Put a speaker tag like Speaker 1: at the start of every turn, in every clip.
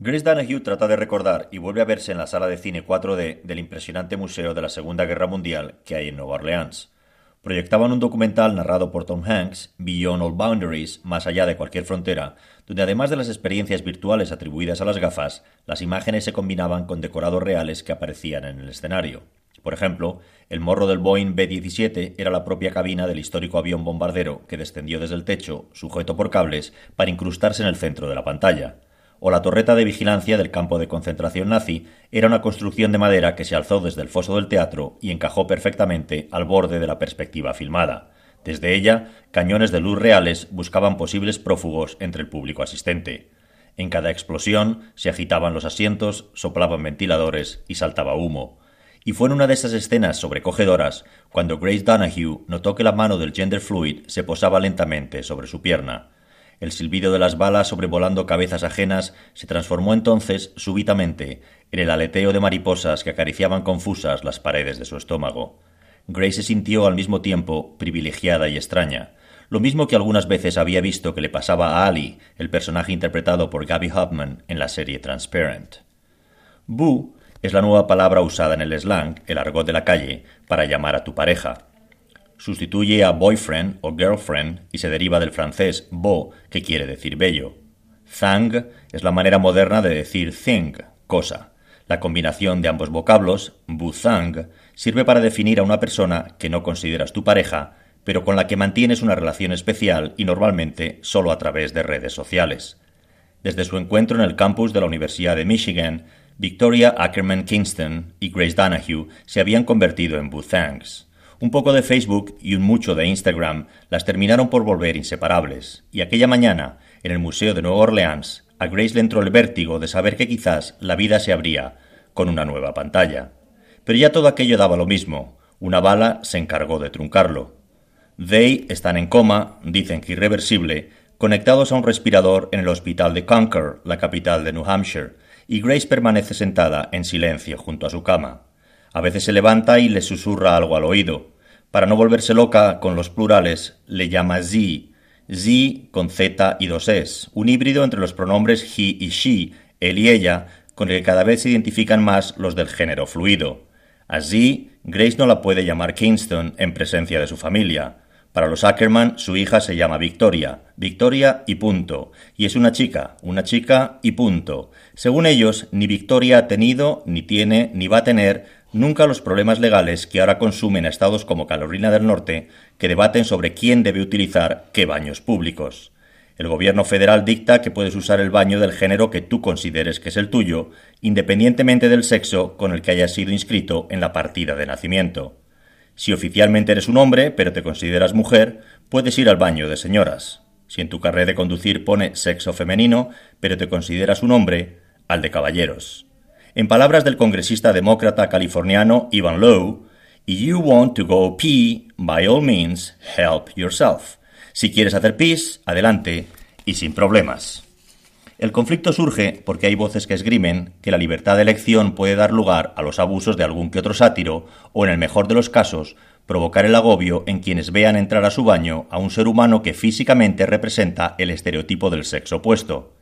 Speaker 1: Grace Danahue trata de recordar y vuelve a verse en la sala de cine 4D del impresionante museo de la Segunda Guerra Mundial que hay en Nueva Orleans. Proyectaban un documental narrado por Tom Hanks, Beyond All Boundaries, más allá de cualquier frontera, donde además de las experiencias virtuales atribuidas a las gafas, las imágenes se combinaban con decorados reales que aparecían en el escenario. Por ejemplo, el morro del Boeing B-17 era la propia cabina del histórico avión bombardero que descendió desde el techo, sujeto por cables, para incrustarse en el centro de la pantalla o la torreta de vigilancia del campo de concentración nazi era una construcción de madera que se alzó desde el foso del teatro y encajó perfectamente al borde de la perspectiva filmada. Desde ella, cañones de luz reales buscaban posibles prófugos entre el público asistente. En cada explosión se agitaban los asientos, soplaban ventiladores y saltaba humo. Y fue en una de esas escenas sobrecogedoras cuando Grace Donahue notó que la mano del gender fluid se posaba lentamente sobre su pierna. El silbido de las balas sobrevolando cabezas ajenas se transformó entonces súbitamente en el aleteo de mariposas que acariciaban confusas las paredes de su estómago. Grace se sintió al mismo tiempo privilegiada y extraña, lo mismo que algunas veces había visto que le pasaba a Ali, el personaje interpretado por Gabby Hoffman en la serie Transparent. Boo es la nueva palabra usada en el slang, el argot de la calle, para llamar a tu pareja sustituye a boyfriend o girlfriend y se deriva del francés beau, que quiere decir bello. Thang es la manera moderna de decir thing, cosa. La combinación de ambos vocablos, bu-thang, sirve para definir a una persona que no consideras tu pareja, pero con la que mantienes una relación especial y normalmente solo a través de redes sociales. Desde su encuentro en el campus de la Universidad de Michigan, Victoria Ackerman Kingston y Grace Danahue se habían convertido en Buthangs. Un poco de Facebook y un mucho de Instagram las terminaron por volver inseparables, y aquella mañana, en el Museo de Nueva Orleans, a Grace le entró el vértigo de saber que quizás la vida se abría con una nueva pantalla. Pero ya todo aquello daba lo mismo, una bala se encargó de truncarlo. They están en coma, dicen que irreversible, conectados a un respirador en el hospital de Concord, la capital de New Hampshire, y Grace permanece sentada en silencio junto a su cama. A veces se levanta y le susurra algo al oído. Para no volverse loca con los plurales, le llama Z, Z con Z y dos S, un híbrido entre los pronombres he y she, él y ella, con el que cada vez se identifican más los del género fluido. Así, Grace no la puede llamar Kingston en presencia de su familia. Para los Ackerman, su hija se llama Victoria, Victoria y punto, y es una chica, una chica y punto. Según ellos, ni Victoria ha tenido, ni tiene, ni va a tener nunca los problemas legales que ahora consumen a estados como Carolina del Norte, que debaten sobre quién debe utilizar qué baños públicos. El gobierno federal dicta que puedes usar el baño del género que tú consideres que es el tuyo, independientemente del sexo con el que hayas sido inscrito en la partida de nacimiento. Si oficialmente eres un hombre, pero te consideras mujer, puedes ir al baño de señoras. Si en tu carrera de conducir pone sexo femenino, pero te consideras un hombre, al de caballeros. En palabras del congresista demócrata californiano Ivan Lowe, If you want to go pee, by all means, help yourself. Si quieres hacer pis, adelante y sin problemas. El conflicto surge porque hay voces que esgrimen que la libertad de elección puede dar lugar a los abusos de algún que otro sátiro o, en el mejor de los casos, provocar el agobio en quienes vean entrar a su baño a un ser humano que físicamente representa el estereotipo del sexo opuesto.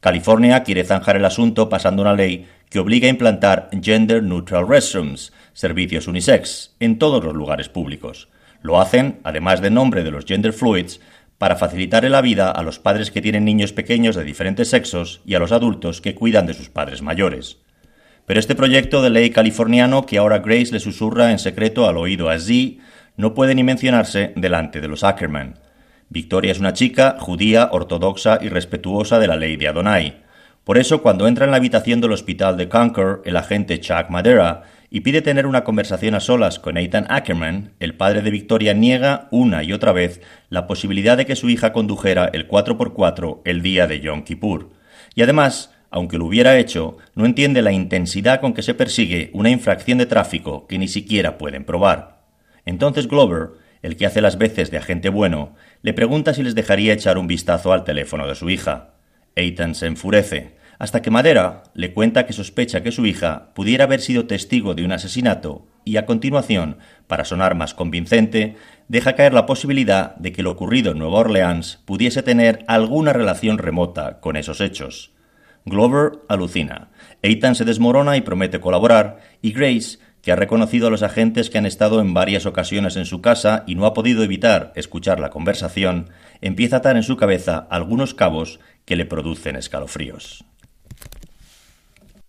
Speaker 1: California quiere zanjar el asunto pasando una ley que obliga a implantar Gender Neutral Restrooms, servicios unisex, en todos los lugares públicos. Lo hacen, además de nombre de los gender fluids, para facilitarle la vida a los padres que tienen niños pequeños de diferentes sexos y a los adultos que cuidan de sus padres mayores. Pero este proyecto de ley californiano que ahora Grace le susurra en secreto al oído a Z no puede ni mencionarse delante de los Ackerman. Victoria es una chica judía, ortodoxa y respetuosa de la ley de Adonai. Por eso, cuando entra en la habitación del hospital de Concord, el agente Chuck Madera, y pide tener una conversación a solas con Ethan Ackerman, el padre de Victoria niega una y otra vez la posibilidad de que su hija condujera el 4x4 el día de Yom Kippur. Y además, aunque lo hubiera hecho, no entiende la intensidad con que se persigue una infracción de tráfico que ni siquiera pueden probar. Entonces Glover, el que hace las veces de agente bueno, le pregunta si les dejaría echar un vistazo al teléfono de su hija. Ethan se enfurece hasta que Madera le cuenta que sospecha que su hija pudiera haber sido testigo de un asesinato y a continuación, para sonar más convincente, deja caer la posibilidad de que lo ocurrido en Nueva Orleans pudiese tener alguna relación remota con esos hechos. Glover alucina, Ethan se desmorona y promete colaborar, y Grace, que ha reconocido a los agentes que han estado en varias ocasiones en su casa y no ha podido evitar escuchar la conversación, empieza a atar en su cabeza algunos cabos que le producen escalofríos.